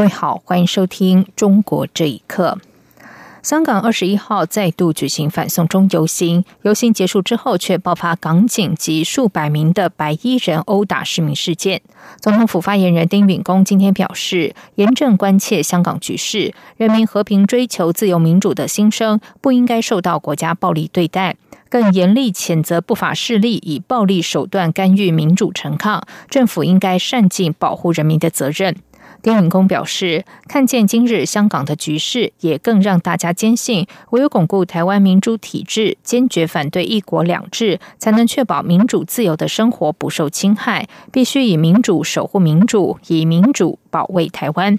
各位好，欢迎收听《中国这一刻》。香港二十一号再度举行反送中游行，游行结束之后，却爆发港警及数百名的白衣人殴打市民事件。总统府发言人丁允恭今天表示，严正关切香港局势，人民和平追求自由民主的心声不应该受到国家暴力对待，更严厉谴责不法势力以暴力手段干预民主陈抗，政府应该善尽保护人民的责任。丁允恭表示，看见今日香港的局势，也更让大家坚信，唯有巩固台湾民主体制，坚决反对一国两制，才能确保民主自由的生活不受侵害。必须以民主守护民主，以民主保卫台湾。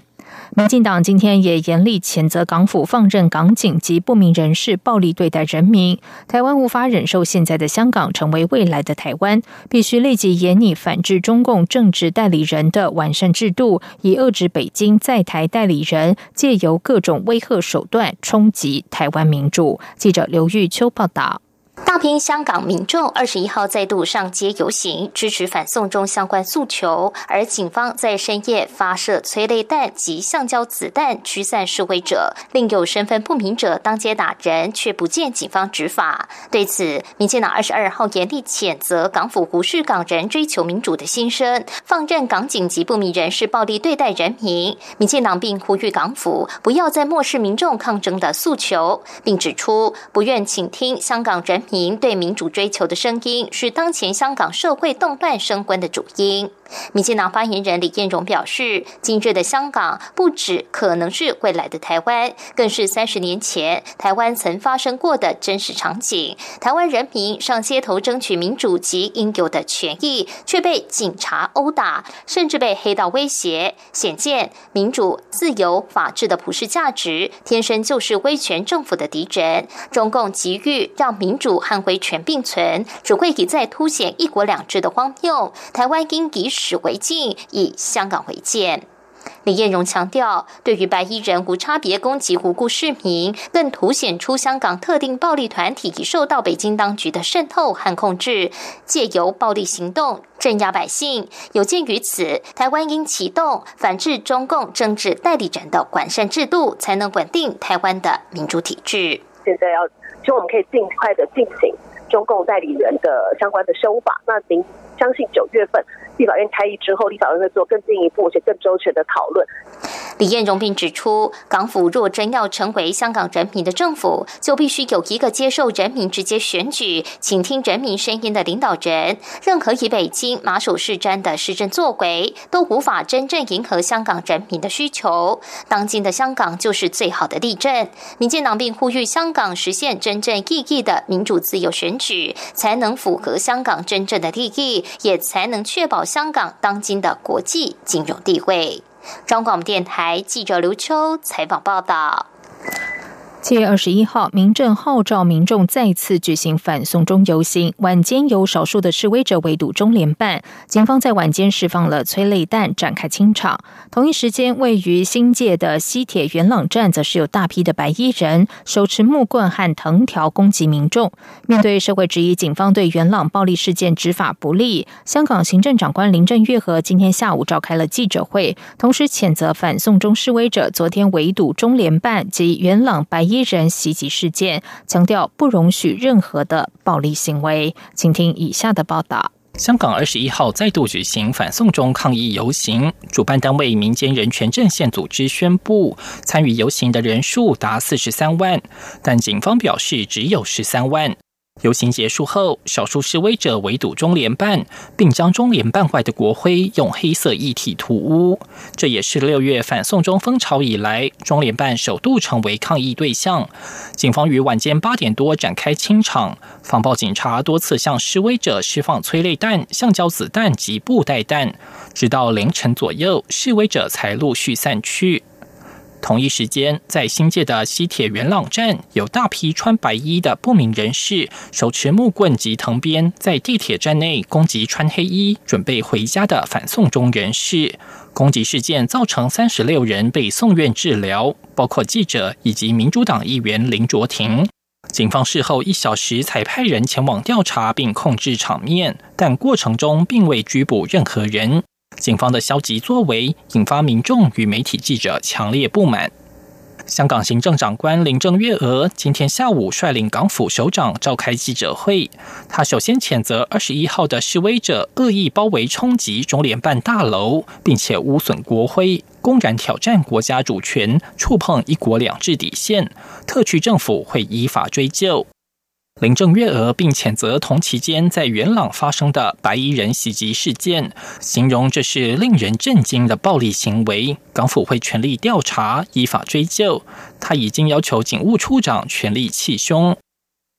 民进党今天也严厉谴责港府放任港警及不明人士暴力对待人民。台湾无法忍受现在的香港成为未来的台湾，必须立即严拟反制中共政治代理人的完善制度，以遏制北京在台代理人借由各种威吓手段冲击台湾民主。记者刘玉秋报道。大批香港民众二十一号再度上街游行，支持反送中相关诉求。而警方在深夜发射催泪弹及橡胶子弹驱散示威者，另有身份不明者当街打人，却不见警方执法。对此，民进党二十二号严厉谴责港府无视港人追求民主的心声，放任港警及不明人士暴力对待人民。民进党并呼吁港府不要再漠视民众抗争的诉求，并指出不愿倾听香港人。民对民主追求的声音，是当前香港社会动乱升温的主因。民进党发言人李彦荣表示，今日的香港不止可能是未来的台湾，更是三十年前台湾曾发生过的真实场景。台湾人民上街头争取民主及应有的权益，却被警察殴打，甚至被黑道威胁。显见，民主、自由、法治的普世价值，天生就是威权政府的敌人。中共急于让民主和威权并存，只会一再凸显一国两制的荒谬。台湾应以。史为镜，以香港为鉴。李彦荣强调，对于白衣人无差别攻击无辜市民，更凸显出香港特定暴力团体已受到北京当局的渗透和控制，借由暴力行动镇压百姓。有鉴于此，台湾应启动反制中共政治代理人的完善制度，才能稳定台湾的民主体制。现在要，希望我们可以尽快的进行中共代理人的相关的修法。那您相信九月份？立法院开议之后，立法院会做更进一步且更周全的讨论。李彦荣并指出，港府若真要成为香港人民的政府，就必须有一个接受人民直接选举、倾听人民声音的领导人。任何以北京马首是瞻的施政作为，都无法真正迎合香港人民的需求。当今的香港就是最好的例证。民进党并呼吁香港实现真正意义的民主自由选举，才能符合香港真正的利益，也才能确保香港当今的国际金融地位。中广电台记者刘秋采访报道。七月二十一号，民政号召民众再次举行反送中游行。晚间有少数的示威者围堵中联办，警方在晚间释放了催泪弹，展开清场。同一时间，位于新界的西铁元朗站，则是有大批的白衣人手持木棍和藤条攻击民众。面对社会质疑，警方对元朗暴力事件执法不力，香港行政长官林郑月娥今天下午召开了记者会，同时谴责反送中示威者昨天围堵中联办及元朗白衣。人袭击事件，强调不容许任何的暴力行为。请听以下的报道：香港二十一号再度举行反送中抗议游行，主办单位民间人权阵线组织宣布，参与游行的人数达四十三万，但警方表示只有十三万。游行结束后，少数示威者围堵中联办，并将中联办外的国徽用黑色液体涂污。这也是六月反送中风潮以来，中联办首度成为抗议对象。警方于晚间八点多展开清场，防暴警察多次向示威者释放催泪弹、橡胶子弹及布袋弹，直到凌晨左右，示威者才陆续散去。同一时间，在新界的西铁元朗站，有大批穿白衣的不明人士，手持木棍及藤鞭，在地铁站内攻击穿黑衣、准备回家的反送中人士。攻击事件造成三十六人被送院治疗，包括记者以及民主党议员林卓廷。警方事后一小时才派人前往调查并控制场面，但过程中并未拘捕任何人。警方的消极作为引发民众与媒体记者强烈不满。香港行政长官林郑月娥今天下午率领港府首长召开记者会，他首先谴责二十一号的示威者恶意包围冲击中联办大楼，并且污损国徽，公然挑战国家主权，触碰一国两制底线，特区政府会依法追究。林郑月娥并谴责同期间在元朗发生的白衣人袭击事件，形容这是令人震惊的暴力行为。港府会全力调查，依法追究。他已经要求警务处长全力缉凶。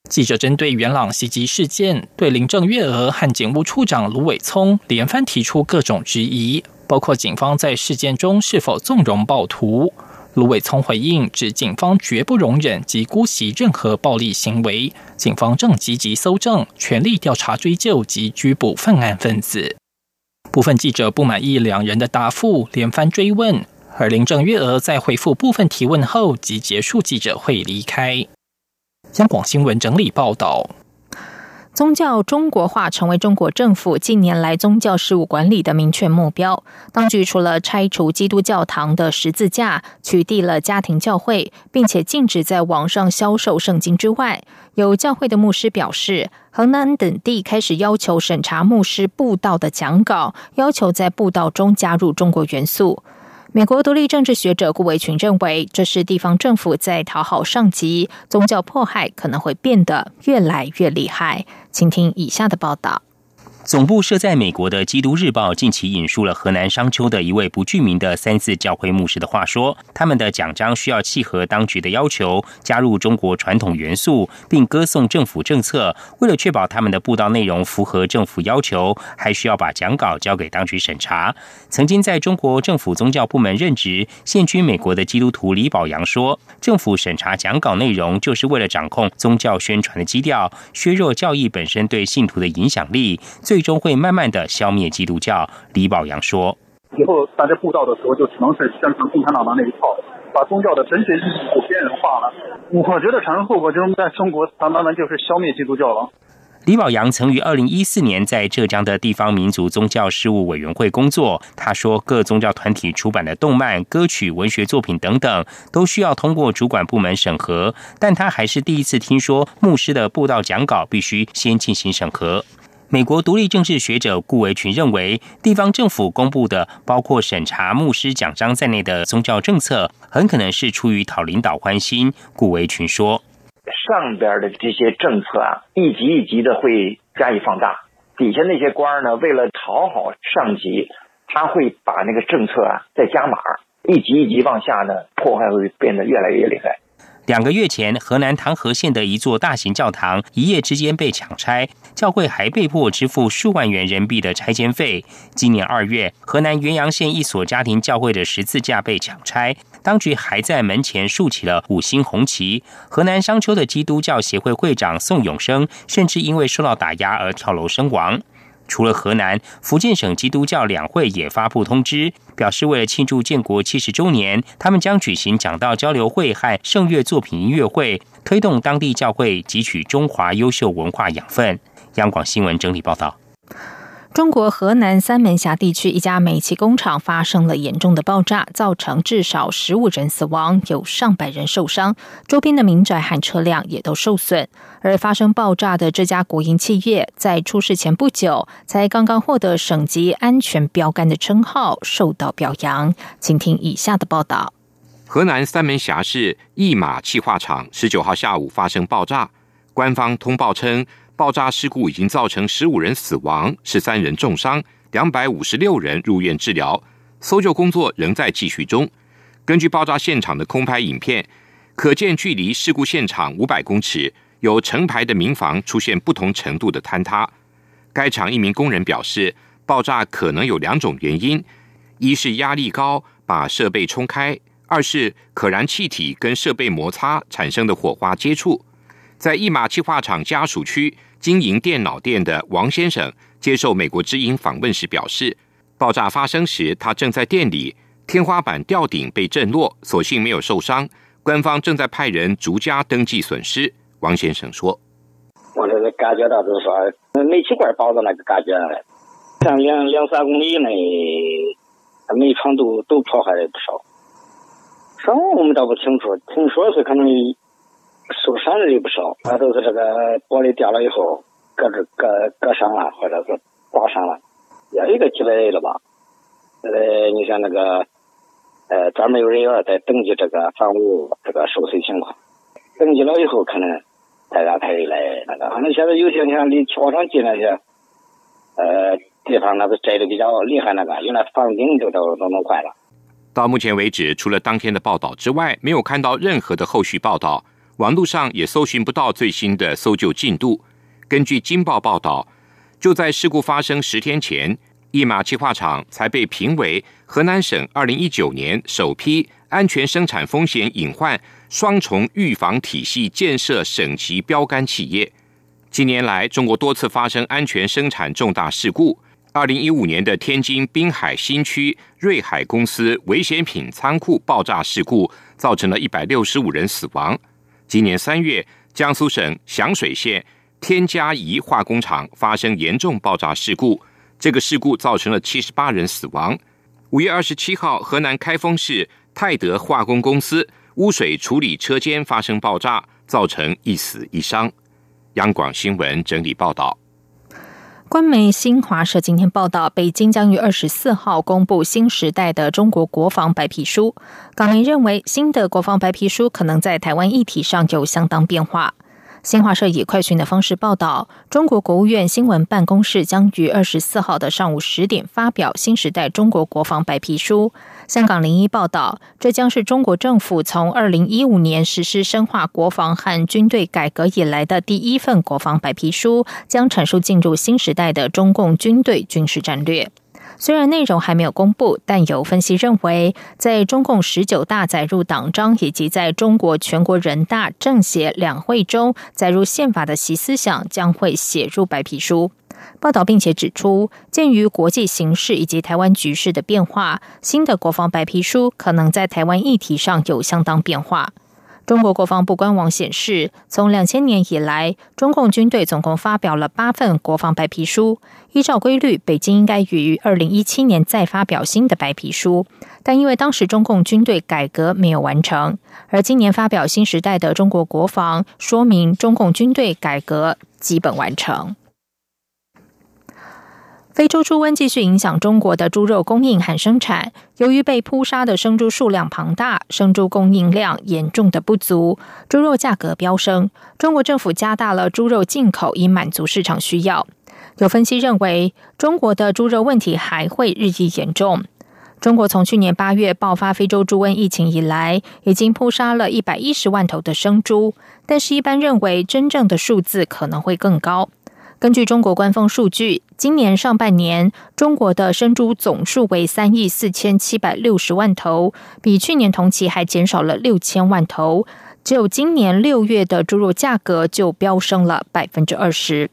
记者针对元朗袭击事件，对林郑月娥和警务处长卢伟聪连番提出各种质疑，包括警方在事件中是否纵容暴徒。卢伟聪回应指，警方绝不容忍及姑息任何暴力行为，警方正积极搜证，全力调查追究及拘捕犯案分子。部分记者不满意两人的答复，连番追问，而林郑月娥在回复部分提问后即结束记者会离开。香港新闻整理报道。宗教中国化成为中国政府近年来宗教事务管理的明确目标。当局除了拆除基督教堂的十字架，取缔了家庭教会，并且禁止在网上销售圣经之外，有教会的牧师表示，河南等地开始要求审查牧师布道的讲稿，要求在布道中加入中国元素。美国独立政治学者顾维群认为，这是地方政府在讨好上级，宗教迫害可能会变得越来越厉害。请听以下的报道。总部设在美国的《基督日报》近期引述了河南商丘的一位不具名的三四教会牧师的话说：“他们的奖章需要契合当局的要求，加入中国传统元素，并歌颂政府政策。为了确保他们的布道内容符合政府要求，还需要把讲稿交给当局审查。”曾经在中国政府宗教部门任职、现居美国的基督徒李宝阳说：“政府审查讲稿内容，就是为了掌控宗教宣传的基调，削弱教义本身对信徒的影响力。”最终会慢慢的消灭基督教。李宝阳说：“以后大家布道的时候，就只能是宣传共产党的那一套，把宗教的神学意义边缘化了。我觉得产生后果就是在中国，当然就是消灭基督教了。”李宝阳曾于二零一四年在浙江的地方民族宗教事务委员会工作。他说，各宗教团体出版的动漫、歌曲、文学作品等等，都需要通过主管部门审核。但他还是第一次听说，牧师的布道讲稿必须先进行审核。美国独立政治学者顾维群认为，地方政府公布的包括审查牧师奖章在内的宗教政策，很可能是出于讨领导欢心。顾维群说：“上边的这些政策啊，一级一级的会加以放大，底下那些官儿呢，为了讨好上级，他会把那个政策啊再加码，一级一级往下呢，破坏会变得越来越厉害。”两个月前，河南唐河县的一座大型教堂一夜之间被抢拆，教会还被迫支付数万元人民币的拆迁费。今年二月，河南原阳县一所家庭教会的十字架被抢拆，当局还在门前竖起了五星红旗。河南商丘的基督教协会会长宋永生甚至因为受到打压而跳楼身亡。除了河南，福建省基督教两会也发布通知，表示为了庆祝建国七十周年，他们将举行讲道交流会和圣乐作品音乐会，推动当地教会汲取中华优秀文化养分。央广新闻整理报道。中国河南三门峡地区一家煤气工厂发生了严重的爆炸，造成至少十五人死亡，有上百人受伤，周边的民宅和车辆也都受损。而发生爆炸的这家国营企业，在出事前不久才刚刚获得省级安全标杆的称号，受到表扬。请听以下的报道：河南三门峡市一马气化厂十九号下午发生爆炸，官方通报称。爆炸事故已经造成十五人死亡，十三人重伤，两百五十六人入院治疗，搜救工作仍在继续中。根据爆炸现场的空拍影片，可见距离事故现场五百公尺，有成排的民房出现不同程度的坍塌。该厂一名工人表示，爆炸可能有两种原因：一是压力高把设备冲开，二是可燃气体跟设备摩擦产生的火花接触。在一马气化厂家属区经营电脑店的王先生接受美国之音访问时表示，爆炸发生时他正在店里，天花板吊顶被震落，所幸没有受伤。官方正在派人逐家登记损失。王先生说：“我这个感觉到就是说，煤气管爆的那个感觉，像两两三公里以内，煤厂都都破坏了不少。伤亡我们倒不清楚，听说是可能。”受伤的也不少，那都是这个玻璃掉了以后，搁这割割伤了，或者是刮伤了，也有一个几百了吧。呃，你像那个，呃，专门有人员在登记这个房屋这个受损情况，登记了以后，可能再让他来那个。反正现在有些你看离桥上近那些，呃，地方那个摘的比较厉害，那个有那房顶都都都弄坏了。到目前为止，除了当天的报道之外，没有看到任何的后续报道。网络上也搜寻不到最新的搜救进度。根据《金报》报道，就在事故发生十天前，一马气化厂才被评为河南省二零一九年首批安全生产风险隐患双重预防体系建设省级标杆企业。近年来，中国多次发生安全生产重大事故。二零一五年的天津滨海新区瑞海公司危险品仓库爆炸事故，造成了一百六十五人死亡。今年三月，江苏省响水县天嘉宜化工厂发生严重爆炸事故，这个事故造成了七十八人死亡。五月二十七号，河南开封市泰德化工公司污水处理车间发生爆炸，造成一死一伤。央广新闻整理报道。官媒新华社今天报道，北京将于二十四号公布新时代的中国国防白皮书。港媒认为，新的国防白皮书可能在台湾议题上有相当变化。新华社以快讯的方式报道，中国国务院新闻办公室将于二十四号的上午十点发表新时代中国国防白皮书。香港零一报道，这将是中国政府从二零一五年实施深化国防和军队改革以来的第一份国防白皮书，将阐述进入新时代的中共军队军事战略。虽然内容还没有公布，但有分析认为，在中共十九大载入党章以及在中国全国人大政协两会中载入宪法的习思想将会写入白皮书。报道并且指出，鉴于国际形势以及台湾局势的变化，新的国防白皮书可能在台湾议题上有相当变化。中国国防部官网显示，从两千年以来，中共军队总共发表了八份国防白皮书。依照规律，北京应该于二零一七年再发表新的白皮书，但因为当时中共军队改革没有完成，而今年发表新时代的中国国防，说明中共军队改革基本完成。非洲猪瘟继续影响中国的猪肉供应和生产。由于被扑杀的生猪数量庞大，生猪供应量严重的不足，猪肉价格飙升。中国政府加大了猪肉进口，以满足市场需要。有分析认为，中国的猪肉问题还会日益严重。中国从去年八月爆发非洲猪瘟疫情以来，已经扑杀了一百一十万头的生猪，但是，一般认为真正的数字可能会更高。根据中国官方数据，今年上半年中国的生猪总数为三亿四千七百六十万头，比去年同期还减少了六千万头。只有今年六月的猪肉价格就飙升了百分之二十。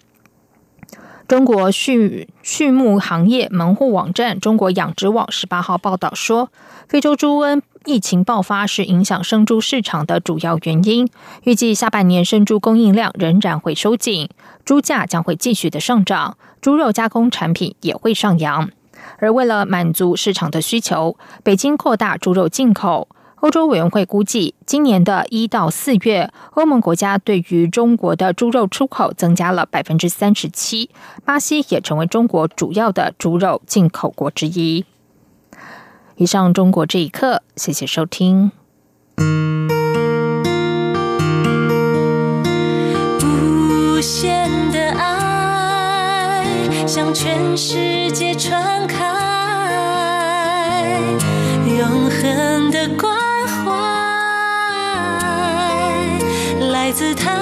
中国畜畜牧行业门户网站中国养殖网十八号报道说，非洲猪瘟。疫情爆发是影响生猪市场的主要原因。预计下半年生猪供应量仍然会收紧，猪价将会继续的上涨，猪肉加工产品也会上扬。而为了满足市场的需求，北京扩大猪肉进口。欧洲委员会估计，今年的一到四月，欧盟国家对于中国的猪肉出口增加了百分之三十七，巴西也成为中国主要的猪肉进口国之一。以上中国这一刻，谢谢收听。无限的爱向全世界传开，永恒的光。Giữ